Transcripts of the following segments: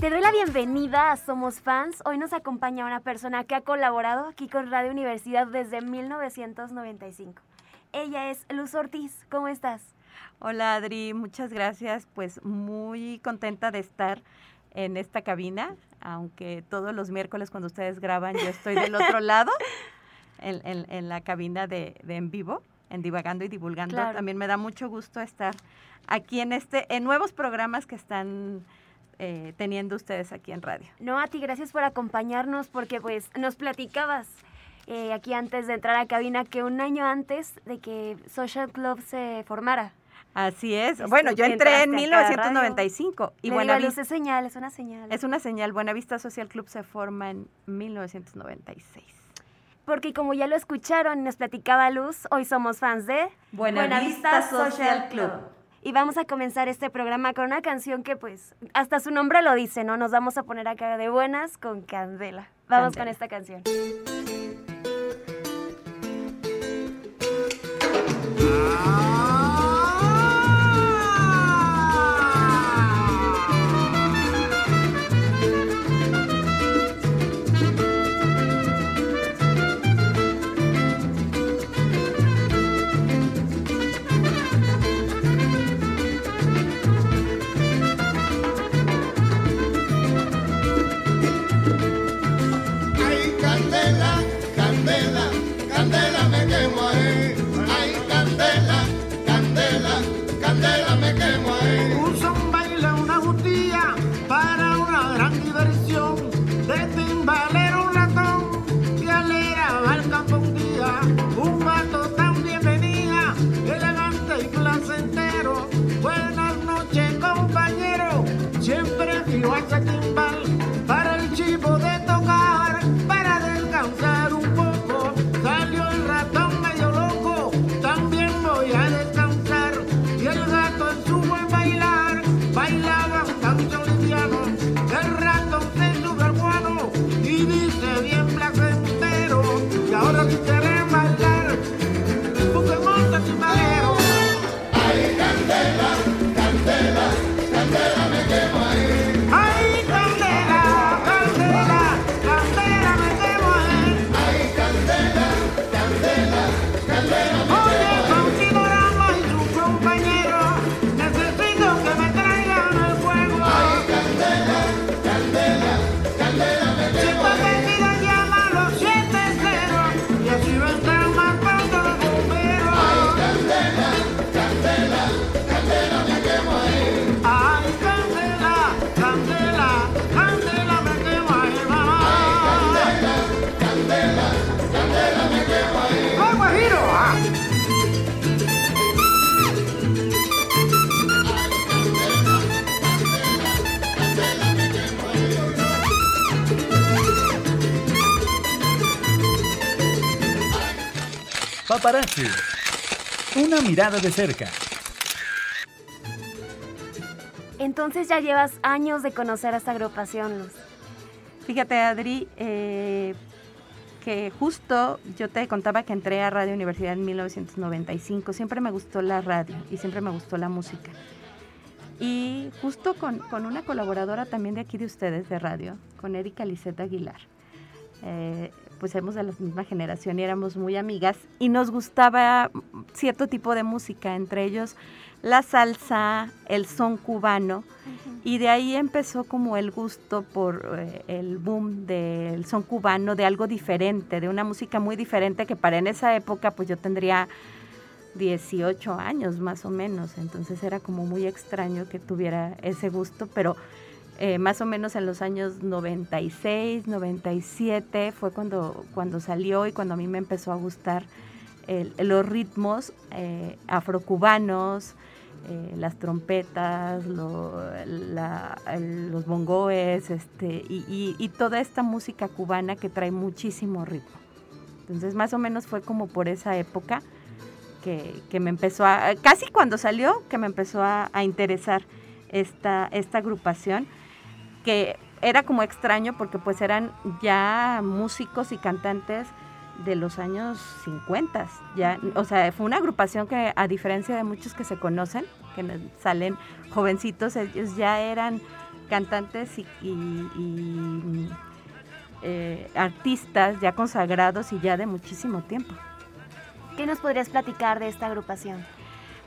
Te doy la bienvenida a Somos Fans. Hoy nos acompaña una persona que ha colaborado aquí con Radio Universidad desde 1995. Ella es Luz Ortiz. ¿Cómo estás? Hola Adri, muchas gracias. Pues muy contenta de estar en esta cabina, aunque todos los miércoles cuando ustedes graban yo estoy del otro lado, en, en- en la cabina de, de en vivo, en Divagando y Divulgando. Claro. También me da mucho gusto estar aquí en este, en nuevos programas que están eh, teniendo ustedes aquí en radio. No, a ti gracias por acompañarnos porque pues nos platicabas eh, aquí antes de entrar a cabina que un año antes de que Social Club se formara. Así es. Esto, bueno, yo entré en entraste acá a radio. 1995 y Le Buena digo, Luz, Vista es señal, es una señal. es una señal. Buenavista Social Club se forma en 1996. Porque como ya lo escucharon nos platicaba Luz, hoy somos fans de Buenavista Social Club. Y vamos a comenzar este programa con una canción que pues hasta su nombre lo dice, ¿no? Nos vamos a poner acá de buenas con Candela. Vamos con esta canción. Paparazzi. Una mirada de cerca. Entonces ya llevas años de conocer a esta agrupación, Luz. Fíjate, Adri, eh, que justo yo te contaba que entré a Radio Universidad en 1995. Siempre me gustó la radio y siempre me gustó la música. Y justo con, con una colaboradora también de aquí de ustedes, de radio, con Erika Liseta Aguilar. Eh, pues éramos de la misma generación y éramos muy amigas y nos gustaba cierto tipo de música, entre ellos la salsa, el son cubano, y de ahí empezó como el gusto por eh, el boom del son cubano, de algo diferente, de una música muy diferente que para en esa época pues yo tendría 18 años más o menos, entonces era como muy extraño que tuviera ese gusto, pero eh, más o menos en los años 96, 97 fue cuando, cuando salió y cuando a mí me empezó a gustar los ritmos eh, afrocubanos, eh, las trompetas, los bongoes, este, y, y- y toda esta música cubana que trae muchísimo ritmo. Entonces, más o menos fue como por esa época que, que me empezó a, casi cuando salió, que me empezó a, a interesar esta, esta agrupación, que era como extraño porque pues eran ya músicos y cantantes de los años 50. Ya, o sea, fue una agrupación que a diferencia de muchos que se conocen, que salen jovencitos, ellos ya eran cantantes y, y- y, eh, artistas ya consagrados y ya de muchísimo tiempo. ¿Qué nos podrías platicar de esta agrupación?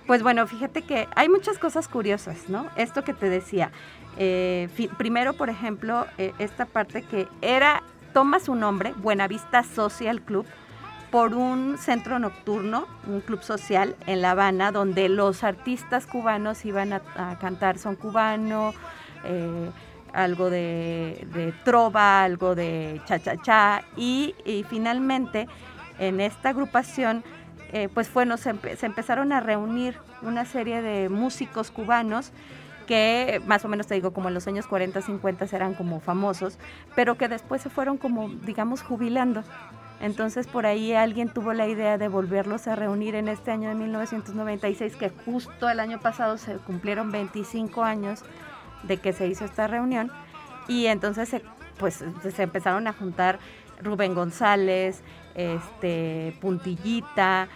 Pues bueno, fíjate que hay muchas cosas curiosas, ¿no? Esto que te decía. Eh, primero, por ejemplo, eh, esta parte que era, toma su nombre, Buenavista Social Club, por un centro nocturno, un club social en La Habana, donde los artistas cubanos iban a, cantar son cubano, eh, algo de, trova, algo de cha-cha-cha, y, y finalmente en esta agrupación pues fue, nos empe- se empezaron a reunir una serie de músicos cubanos que más o menos te digo como en los años 40, 50 eran como famosos, pero que después se fueron como digamos jubilando. Entonces por ahí alguien tuvo la idea de volverlos a reunir en este año de 1996, que justo el año pasado se cumplieron 25 años de que se hizo esta reunión y entonces se, pues se empezaron a juntar Rubén González, este Puntillita,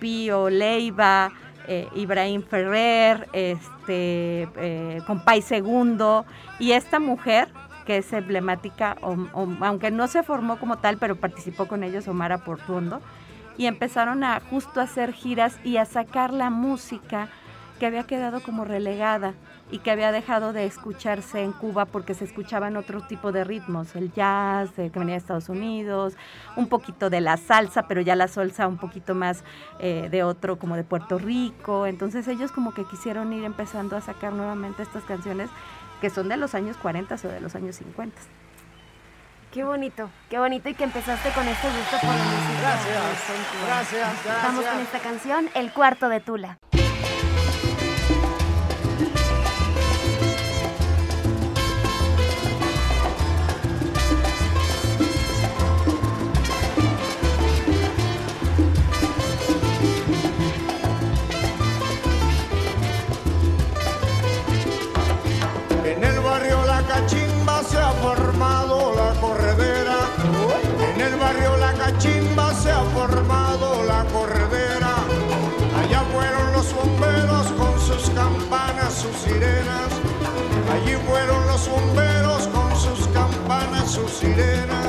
Pío Leiva, eh, Ibrahim Ferrer, este eh, Compay Segundo y esta mujer que es emblemática, aunque no se formó como tal, pero participó con ellos Omar Portuondo, y empezaron a justo hacer giras y a sacar la música que había quedado como relegada y que había dejado de escucharse en Cuba porque se escuchaban otro tipo de ritmos, el jazz eh, que venía de Estados Unidos, un poquito de la salsa, pero ya la salsa un poquito más eh, de otro, como de Puerto Rico. Entonces ellos como que quisieron ir empezando a sacar nuevamente estas canciones que son de los años 40 o de los años 50. Qué bonito, qué bonito y que empezaste con este gusto por la música. Gracias, cubana. gracias, Vamos gracias. con esta canción, El cuarto de Tula. Sus sirenas. Allí fueron los bomberos con sus campanas, sus sirenas.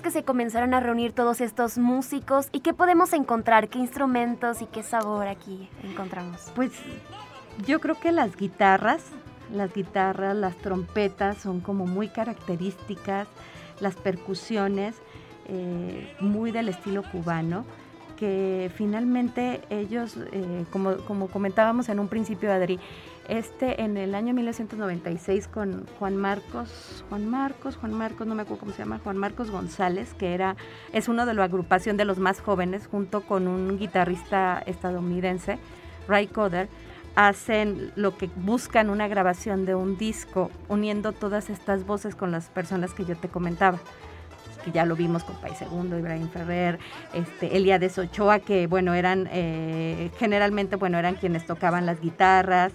Que se comenzaron a reunir todos estos músicos y qué podemos encontrar, qué instrumentos y qué sabor aquí encontramos. Pues yo creo que las guitarras, las guitarras, las trompetas son como muy características, las percusiones, eh, muy del estilo cubano, que finalmente ellos, eh, como, como comentábamos en un principio, Adri, este en el año 1996 con Juan Marcos, Juan Marcos, Juan Marcos, no me acuerdo cómo se llama, Juan Marcos González, que era, es uno de la agrupación de los más jóvenes, junto con un guitarrista estadounidense, Ray Coder, hacen lo que buscan una grabación de un disco, uniendo todas estas voces con las personas que yo te comentaba que ya lo vimos con País Segundo, Ibrahim Ferrer, este, Eliades Ochoa, que bueno, eran eh, generalmente, bueno, eran quienes tocaban las guitarras,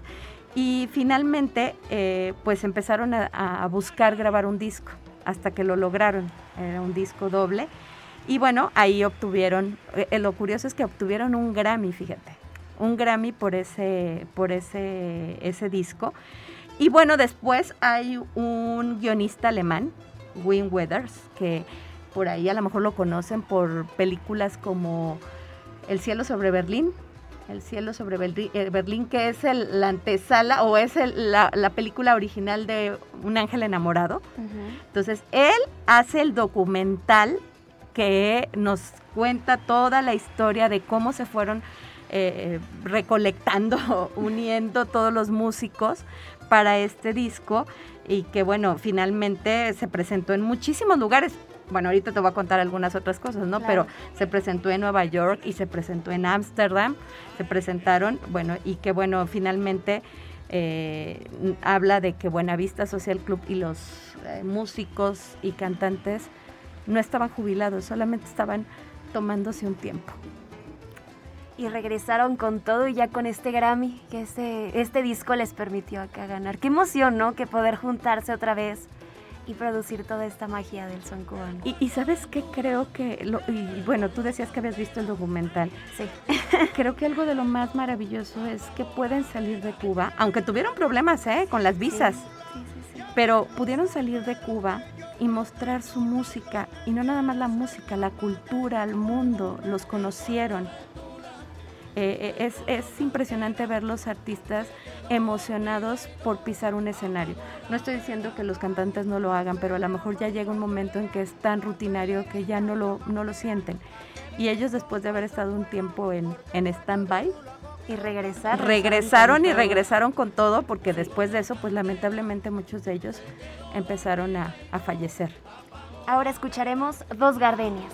y finalmente, eh, pues empezaron a, buscar grabar un disco, hasta que lo lograron. Era un disco doble. Y bueno, ahí obtuvieron, eh, lo curioso es que obtuvieron un Grammy, fíjate, un Grammy por ese, por ese, ese disco. Y bueno, después hay un guionista alemán, Wim Weathers, que por ahí a lo mejor lo conocen por películas como El cielo sobre Berlín, el cielo sobre eh, Berlín, que es el, la antesala o es la, película original de Un ángel enamorado. Entonces, él hace el documental que nos cuenta toda la historia de cómo se fueron eh, recolectando, uniendo todos los músicos para este disco y que bueno, finalmente se presentó en muchísimos lugares bueno, ahorita te voy a contar algunas otras cosas, ¿no? Pero se presentó en Nueva York y se presentó en Ámsterdam, se presentaron, bueno, y que bueno, finalmente eh, habla de que Buenavista Social Club y los eh, músicos y cantantes no estaban jubilados, solamente estaban tomándose un tiempo. Y regresaron con todo y ya con este Grammy, que este, este disco les permitió acá ganar. Qué emoción, ¿no? Que poder juntarse otra vez y producir toda esta magia del son cubano. Y, sabes qué creo que, lo, y bueno, tú decías que habías visto el documental. Sí. creo que algo de lo más maravilloso es que pueden salir de Cuba, aunque tuvieron problemas ¿eh? con las visas, sí, sí, pero pudieron salir de Cuba y mostrar su música, y no nada más la música, la cultura, el mundo, los conocieron. Eh, eh, es, impresionante ver los artistas emocionados por pisar un escenario. No estoy diciendo que los cantantes no lo hagan, pero a lo mejor ya llega un momento en que es tan rutinario que ya no lo, no lo sienten. Y ellos después de haber estado un tiempo en, en stand-by, y regresaron. Regresaron y regresaron con todo porque después de eso, pues lamentablemente muchos de ellos empezaron a, a fallecer. Ahora escucharemos Dos Gardenias.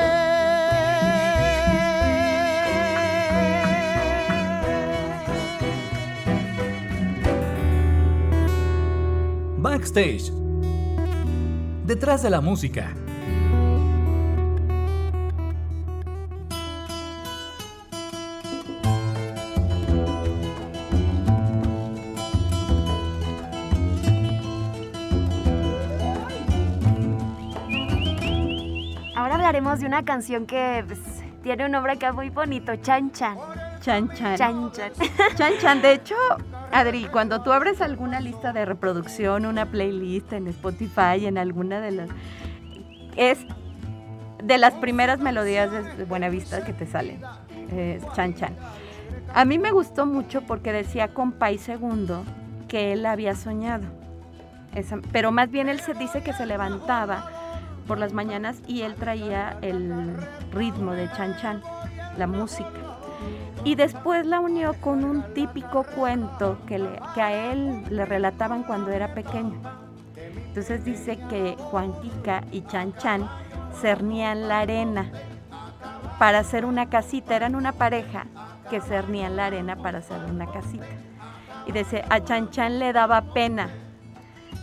Backstage. Detrás de la música. Ahora hablaremos de una canción que pues, tiene un nombre acá muy bonito, Chan Chan. Chan Chan. Chan Chan. Chan Chan. De hecho, Adri, cuando tú abres alguna lista de reproducción, una playlist en Spotify, en alguna de las... Es de las primeras melodías de Buenavista que te salen. Chan Chan. A mí me gustó mucho porque decía con Pai Segundo que él había soñado. pero más bien él se dice que se levantaba por las mañanas y él traía el ritmo de Chan Chan, la música y después la unió con un típico cuento que, le, que a él le relataban cuando era pequeño. Entonces dice que Juan Kika y Chan Chan cernían la arena para hacer una casita, eran una pareja que cernían la arena para hacer una casita. Y dice, a Chan Chan le daba pena.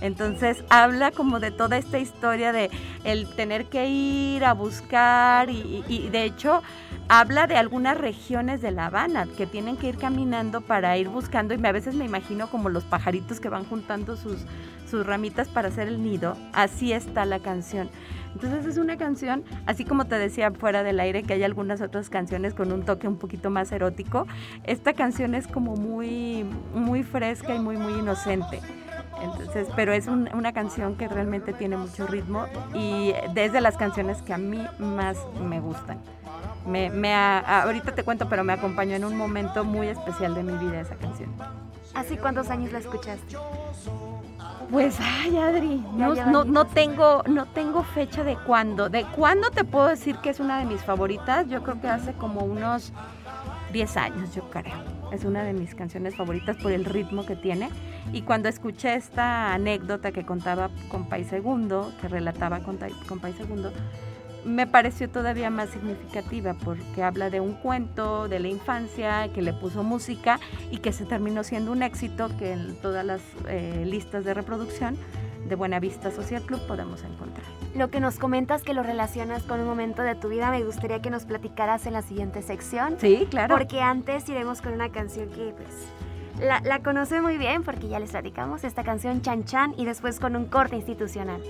Entonces habla como de toda esta historia de el tener que ir a buscar y, y de hecho habla de algunas regiones de La Habana que tienen que ir caminando para ir buscando y a veces me imagino como los pajaritos que van juntando sus, sus ramitas para hacer el nido. Así está la canción. Entonces es una canción, así como te decía fuera del aire que hay algunas otras canciones con un toque un poquito más erótico, esta canción es como muy, muy fresca y muy, muy inocente. Entonces, pero es una canción que realmente tiene mucho ritmo y desde las canciones que a mí más me gustan. Me, ahorita te cuento, pero me acompañó en un momento muy especial de mi vida esa canción. ¿Hace cuántos años la escuchaste? Pues, ay, Adri, no, no, tengo, no tengo fecha de cuándo. De cuándo te puedo decir que es una de mis favoritas. Yo creo que hace como unos 10 años, yo creo. Es una de mis canciones favoritas por el ritmo que tiene. Y cuando escuché esta anécdota que contaba con País Segundo, que relataba País Segundo, me pareció todavía más significativa porque habla de un cuento de la infancia que le puso música y que se terminó siendo un éxito que en todas las eh, listas de reproducción de Buenavista Social Club podemos encontrar. Lo que nos comentas que lo relacionas con un momento de tu vida, me gustaría que nos platicaras en la siguiente sección. Sí, claro. Porque antes iremos con una canción que pues la, la conoce muy bien porque ya les platicamos esta canción Chan Chan y después con un corte institucional.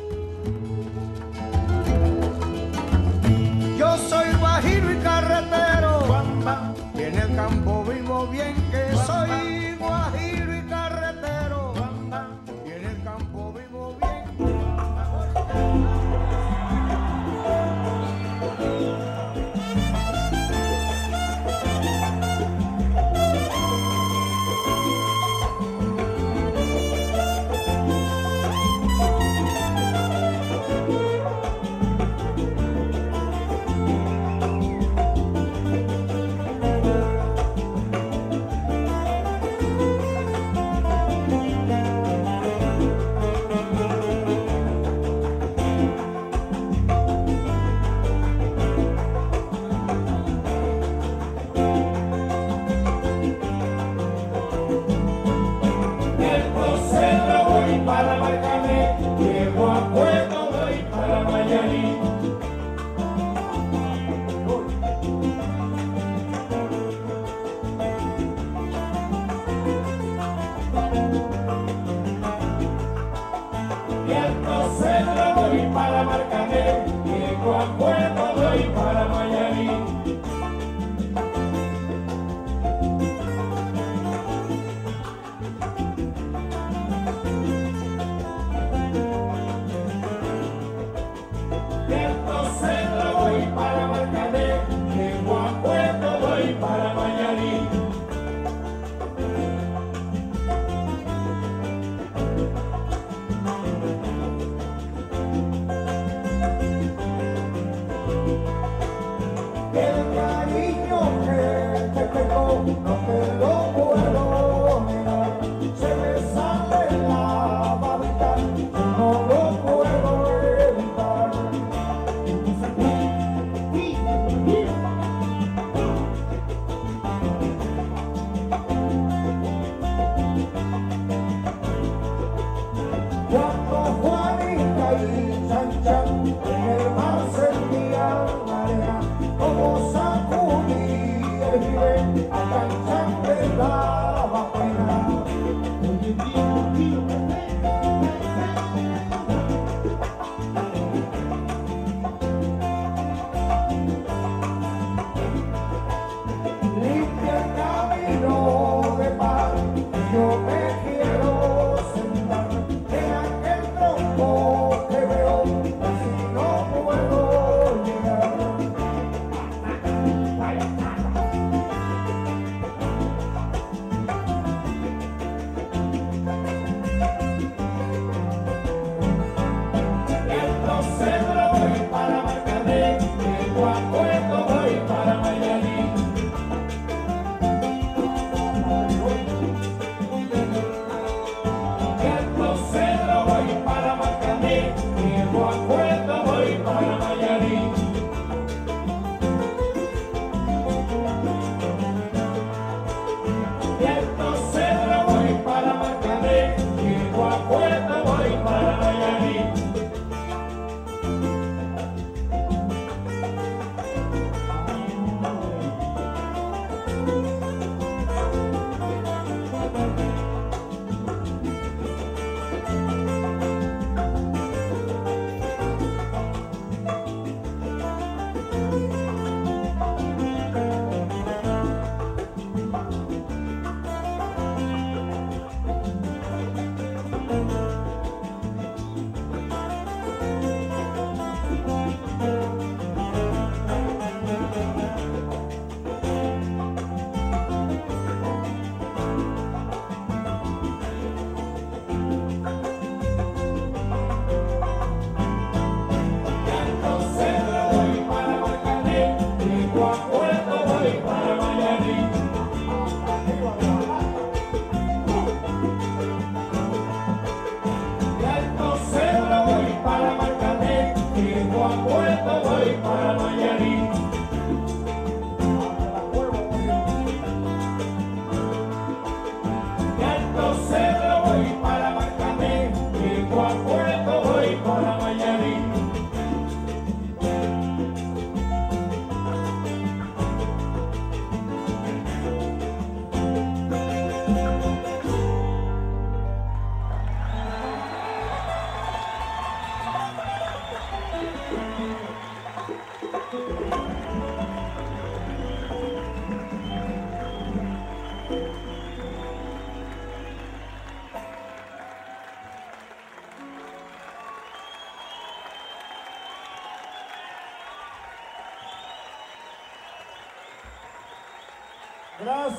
Yo soy guajiro y carretero, y en el campo vivo bien que soy guajiro bye, bye, bye.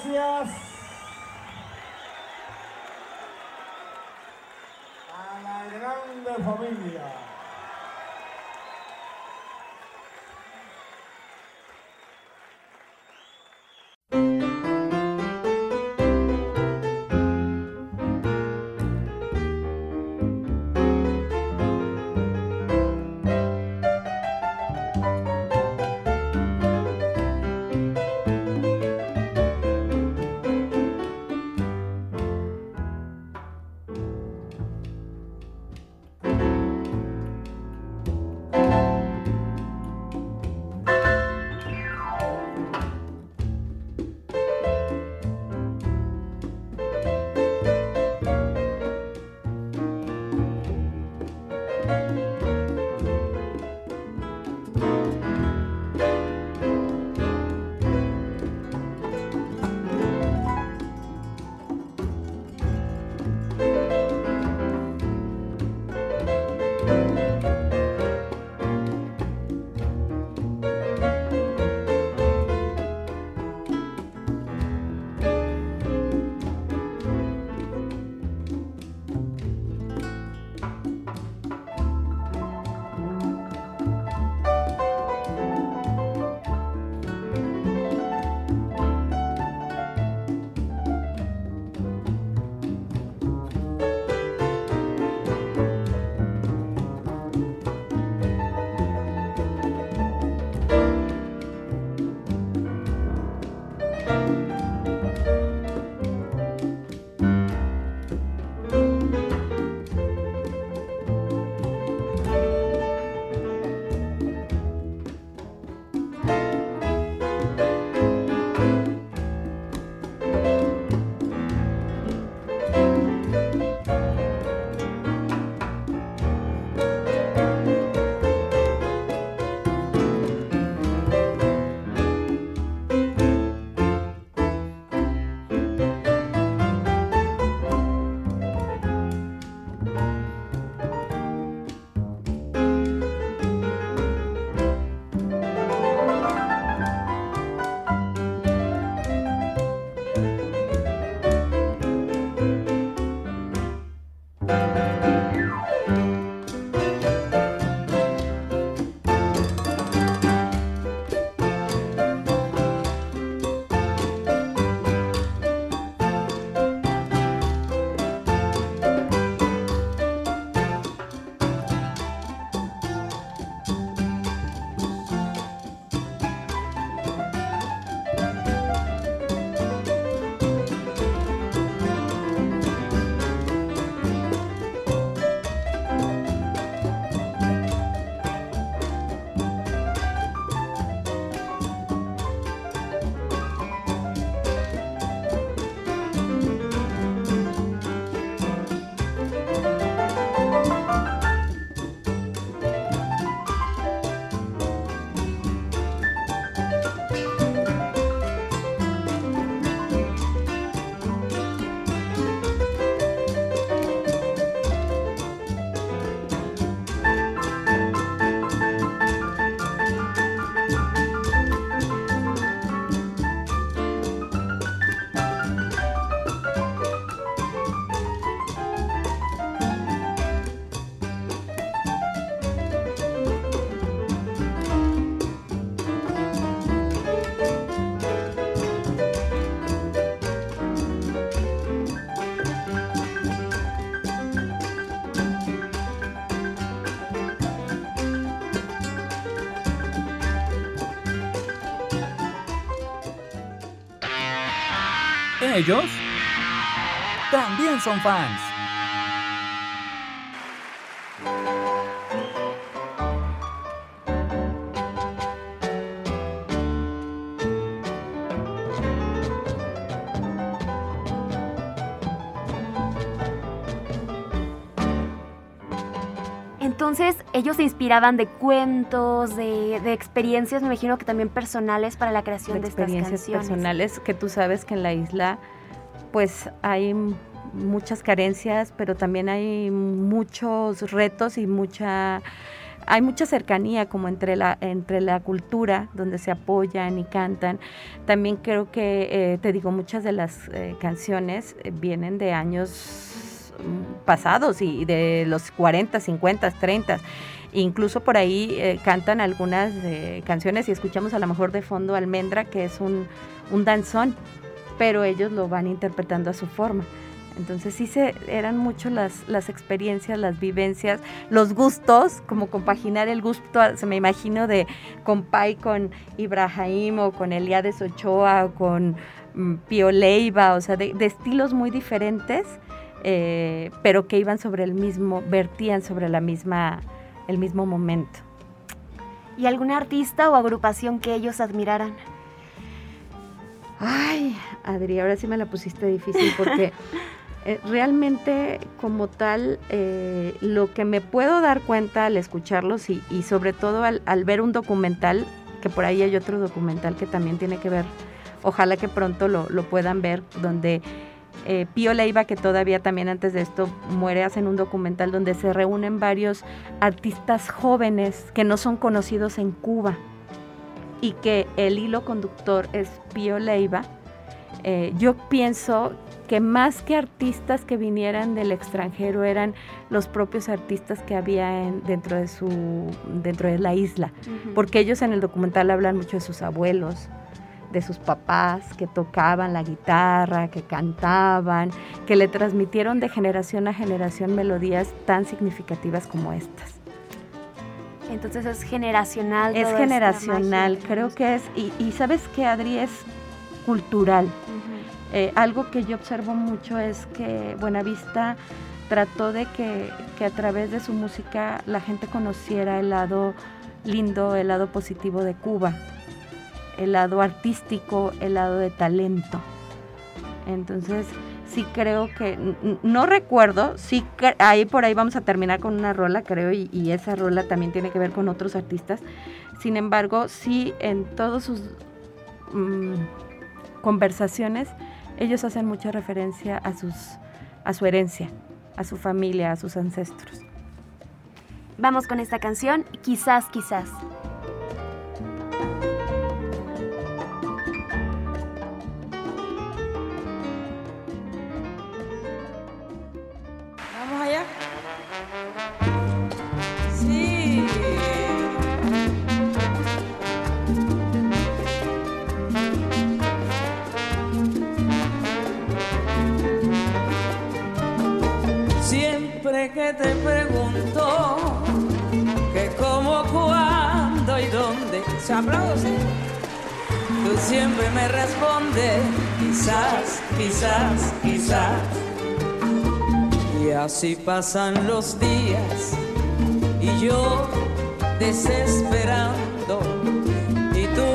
Gracias ellos también son fans. Ellos se inspiraban de cuentos, de, de experiencias, me imagino que también personales para la creación de, estas experiencias canciones. personales que tú sabes que en la isla pues hay muchas carencias, pero también hay muchos retos y mucha hay mucha cercanía como entre la entre la cultura donde se apoyan y cantan. También creo que eh, te digo muchas de las eh, canciones eh, vienen de años pasados y de los 40, 50, 30. Incluso por ahí eh, cantan algunas eh, canciones y escuchamos a lo mejor de fondo Almendra, que es un, un danzón, pero ellos lo van interpretando a su forma. Entonces sí se, eran mucho las, las experiencias, las vivencias, los gustos, como compaginar el gusto, se me imagino de Compay con Ibrahim o con Eliades Ochoa o con mm, Pío Leiva, o sea, de, de estilos muy diferentes, eh, pero que iban sobre el mismo, vertían sobre la misma, el mismo momento. ¿Y algún artista o agrupación que ellos admiraran? Ay, Adri, ahora sí me la pusiste difícil porque eh, realmente como tal, eh, lo que me puedo dar cuenta al escucharlos y, y sobre todo al, al ver un documental, que por ahí hay otro documental que también tiene que ver, ojalá que pronto lo, lo puedan ver, donde eh, Pío Leiva, que todavía también antes de esto muere, hacen un documental donde se reúnen varios artistas jóvenes que no son conocidos en Cuba y que el hilo conductor es Pío Leiva, eh, yo pienso que más que artistas que vinieran del extranjero eran los propios artistas que había en- dentro de su dentro de la isla, porque ellos en el documental hablan mucho de sus abuelos, de sus papás que tocaban la guitarra, que cantaban, que le transmitieron de generación a generación melodías tan significativas como estas. Entonces es generacional. Es generacional, magia. creo que es, y, y sabes que Adri es cultural. Eh, algo que yo observo mucho es que Buenavista trató de que, que a través de su música la gente conociera el lado lindo, el lado positivo de Cuba, el lado artístico, el lado de talento. Entonces, sí creo que, no recuerdo, sí, ahí por ahí vamos a terminar con una rola, creo, y, esa rola también tiene que ver con otros artistas. Sin embargo, sí, en todos sus mm, conversaciones, ellos hacen mucha referencia a, sus, a su herencia, a su familia, a sus ancestros. Vamos con esta canción, quizás, quizás. Que te pregunto que cómo, cuándo y dónde, se aplaude, tú siempre me respondes, quizás, quizás, quizás. Y así pasan los días y yo desesperando y tú,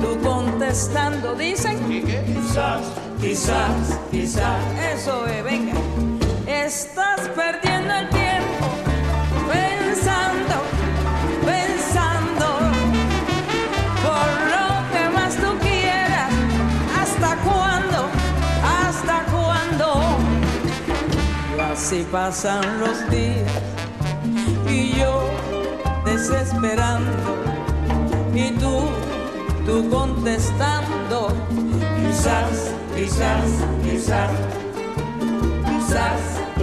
tú contestando, dicen quizás, quizás, quizás. Eso es, venga. Estás perdiendo Pensando, pensando, por lo que más tú quieras, hasta cuando, hasta cuando. Así pasan los días, y yo desesperando, y tú, tú contestando. Quizás, quizás, quizás, quizás.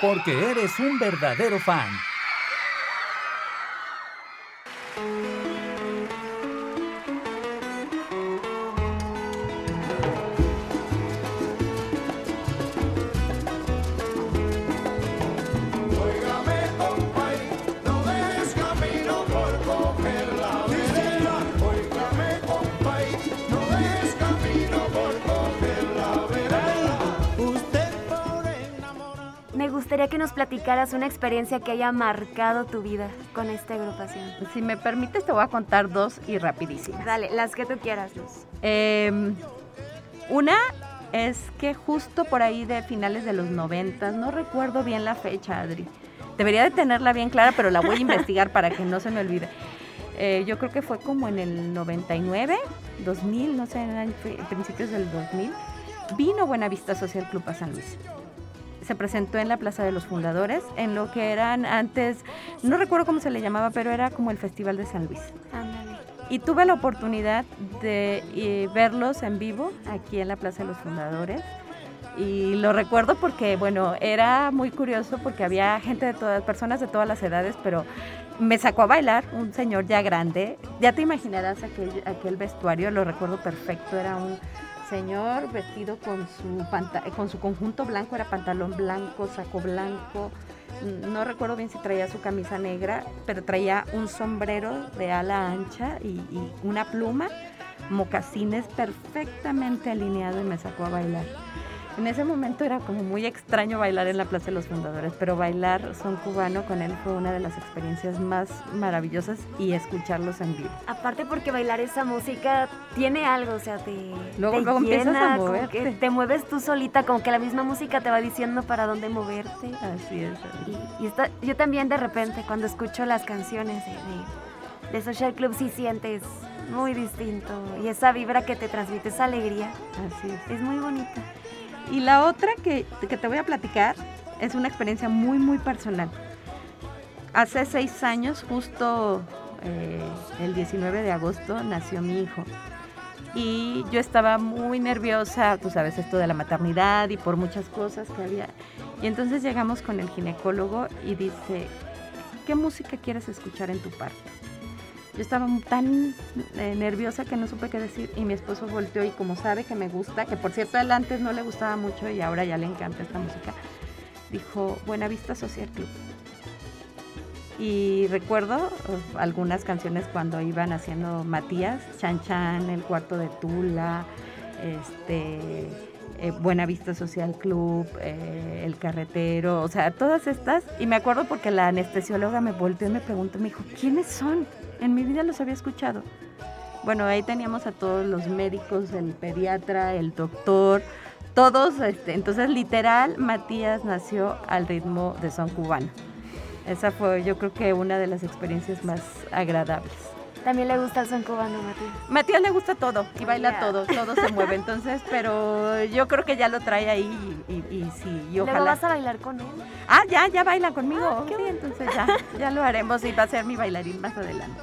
Porque eres un verdadero fan. Gustaría que nos platicaras una experiencia que haya marcado tu vida con esta agrupación. Si me permites, te voy a contar dos y rapidísimas. Dale, las que tú quieras, Luz. Eh, una es que justo por ahí de finales de los 90, no recuerdo bien la fecha, Adri. Debería de tenerla bien clara, pero la voy a investigar para que no se me olvide. Eh, yo creo que fue como en el 99, 2000, no sé, en principios del 2000. Vino Buenavista Social Club a San Luis. Se presentó en la Plaza de los Fundadores, en lo que eran antes, no recuerdo cómo se le llamaba, pero era como el Festival de San Luis. Ándale. Y tuve la oportunidad de eh, verlos en vivo aquí en la Plaza de los Fundadores. Y lo recuerdo porque, bueno, era muy curioso porque había gente de todas, personas de todas las edades, pero me sacó a bailar un señor ya grande. Ya te imaginarás aquel, aquel vestuario, lo recuerdo perfecto. Era un señor vestido con su, con su conjunto blanco, era pantalón blanco, saco blanco. No recuerdo bien si traía su camisa negra, pero traía un sombrero de ala ancha y, y una pluma, mocasines perfectamente alineado y me sacó a bailar. En ese momento era como muy extraño bailar en la Plaza de los Fundadores, pero bailar son cubano con él fue una de las experiencias más maravillosas y escucharlos en vivo. Aparte porque bailar esa música tiene algo, o sea, te, Luego- te luego empiezas a como moverte. que te mueves tú solita, como que la misma música te va diciendo para dónde moverte. Así es. Y, y está- yo también de repente cuando escucho las canciones de, de- de Social Club sí sientes muy distinto y esa vibra que te transmite esa alegría Así es. es muy bonita. Y la otra que, que te voy a platicar es una experiencia muy, muy personal. Hace seis años, justo eh, el 19 de agosto, nació mi hijo. Y yo estaba muy nerviosa, tú sabes, esto de la maternidad y por muchas cosas que había. Y entonces llegamos con el ginecólogo y dice, ¿qué música quieres escuchar en tu parto? Yo estaba tan eh, nerviosa que no supe qué decir y mi esposo volteó y como sabe que me gusta, que por cierto él antes no le gustaba mucho y ahora ya le encanta esta música, dijo Buenavista Social Club. Y recuerdo uh, algunas canciones cuando iban haciendo Matías, Chan Chan, El Cuarto de Tula, este, eh, Buenavista Social Club, eh, El Carretero, o sea, todas estas. Y me acuerdo porque la anestesióloga me volteó y me preguntó, me dijo, ¿quiénes son? En mi vida los había escuchado. Bueno, ahí teníamos a todos los médicos, el pediatra, el doctor, todos, este, entonces literal, Matías nació al ritmo de son cubano. Esa fue yo creo que una de las experiencias más agradables. También le gusta el son cubano, Matías. Matías le gusta todo y baila todo, todo se mueve, entonces, pero yo creo que ya lo trae ahí y, y- y sí, y Luego ojalá. vas a bailar con él. Ah, ya, ya baila conmigo. sí, entonces ya, ya lo haremos y va a ser mi bailarín más adelante.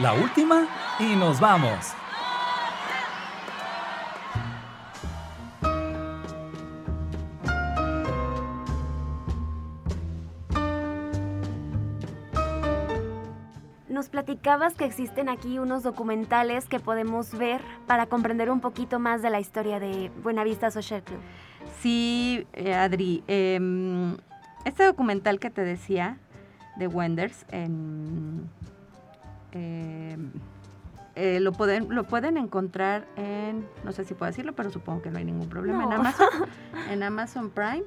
La última y nos vamos. Nos platicabas que existen aquí unos documentales que podemos ver para comprender un poquito más de la historia de Buenavista Social Club. Sí, eh, Adri. em, este documental que te decía de Wenders, en, em, eh, lo, pueden, lo pueden encontrar en, no sé si puedo decirlo, pero supongo que no hay ningún problema, en. Amazon, en Amazon Prime.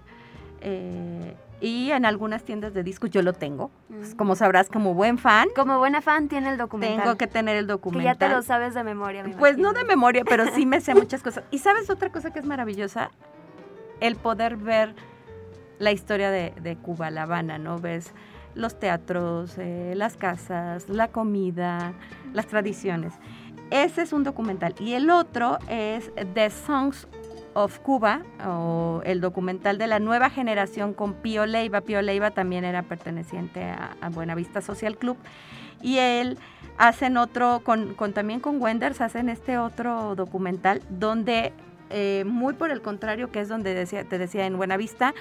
eh, y en algunas tiendas de discos yo lo tengo. Pues, Mm. como sabrás, como buen fan, Como buena fan tiene el documental. tengo que tener el que documental. ya te lo sabes de memoria. me Pues no de memoria, pero sí me sé muchas cosas. ¿Y sabes otra cosa que es maravillosa? El poder ver la historia de, de Cuba, La Habana, ¿no? Ves los teatros, eh, las casas, la comida, las tradiciones. Ese es un documental. Y el otro es The Songs of Cuba, o el documental de la nueva generación con Pío Leiva. Pío Leiva también era perteneciente a, Buenavista Social Club. Y él hacen otro, con, también con Wenders, hacen este otro documental donde, eh, muy por el contrario, que es donde te decía en Buenavista,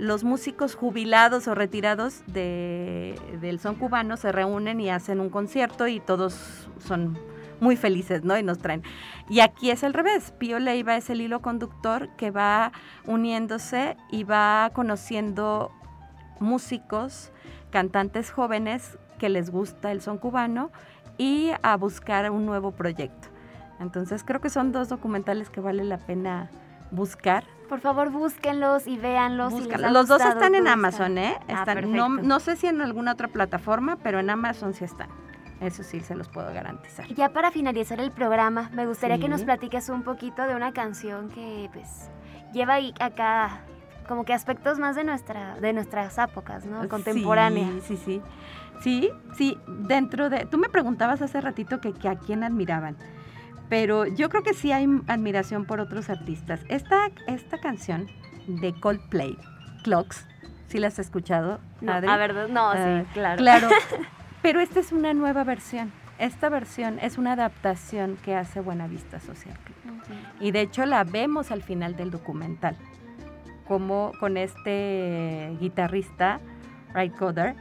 los músicos jubilados o retirados de, del son cubano se reúnen y hacen un concierto y todos son muy felices, ¿no? Y nos traen. Y aquí es al revés. Pío Leiva es el hilo conductor que va uniéndose y va conociendo músicos, cantantes jóvenes que les gusta el son cubano y a buscar un nuevo proyecto. Entonces creo que son dos documentales que vale la pena buscar. Por favor, búsquenlos y véanlos. si les Búscalo. ha Los dos están en Amazon, ¿eh? Ah, Están, no, perfecto. no sé si en alguna otra plataforma, pero en Amazon sí están. Eso sí, se los puedo garantizar. Ya para finalizar el programa, me gustaría que nos platiques un poquito de una canción que pues lleva ahí acá como que aspectos más de nuestra de nuestras épocas, ¿no? Contemporáneas. Sí, sí, sí. Sí, sí, dentro de... Tú me preguntabas hace ratito que, que a quién admiraban, pero yo creo que sí hay admiración por otros artistas. Esta, esta canción de Coldplay, Clocks, ¿sí la has escuchado? No, Adri? a ver, no, Ah, sí, claro. Claro, pero esta es una nueva versión. Esta versión es una adaptación que hace Buenavista Social Club. Y de hecho la vemos al final del documental, como con este guitarrista, Ray Coder,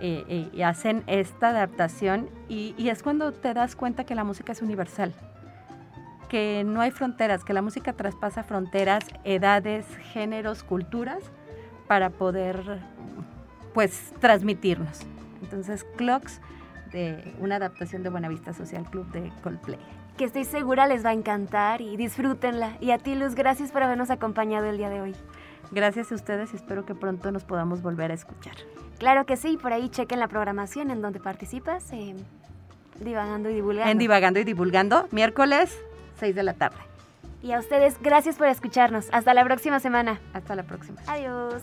eh, eh, y hacen esta adaptación y, y es cuando te das cuenta que la música es universal, que no hay fronteras, que la música traspasa fronteras, edades, géneros, culturas, para poder pues transmitirnos. Entonces, Clocks, de una adaptación de Buenavista Social Club de Coldplay. Que estoy segura les va a encantar y disfrútenla. Y a ti, Luz, gracias por habernos acompañado el día de hoy. Gracias a ustedes y espero que pronto nos podamos volver a escuchar. Claro que sí, por ahí chequen la programación en donde participas, eh, divagando y divulgando. En Divagando y Divulgando, miércoles 6 de la tarde. y a ustedes, gracias por escucharnos. Hasta la próxima semana. Hasta la próxima. Adiós.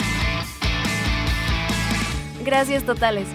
Gracias totales.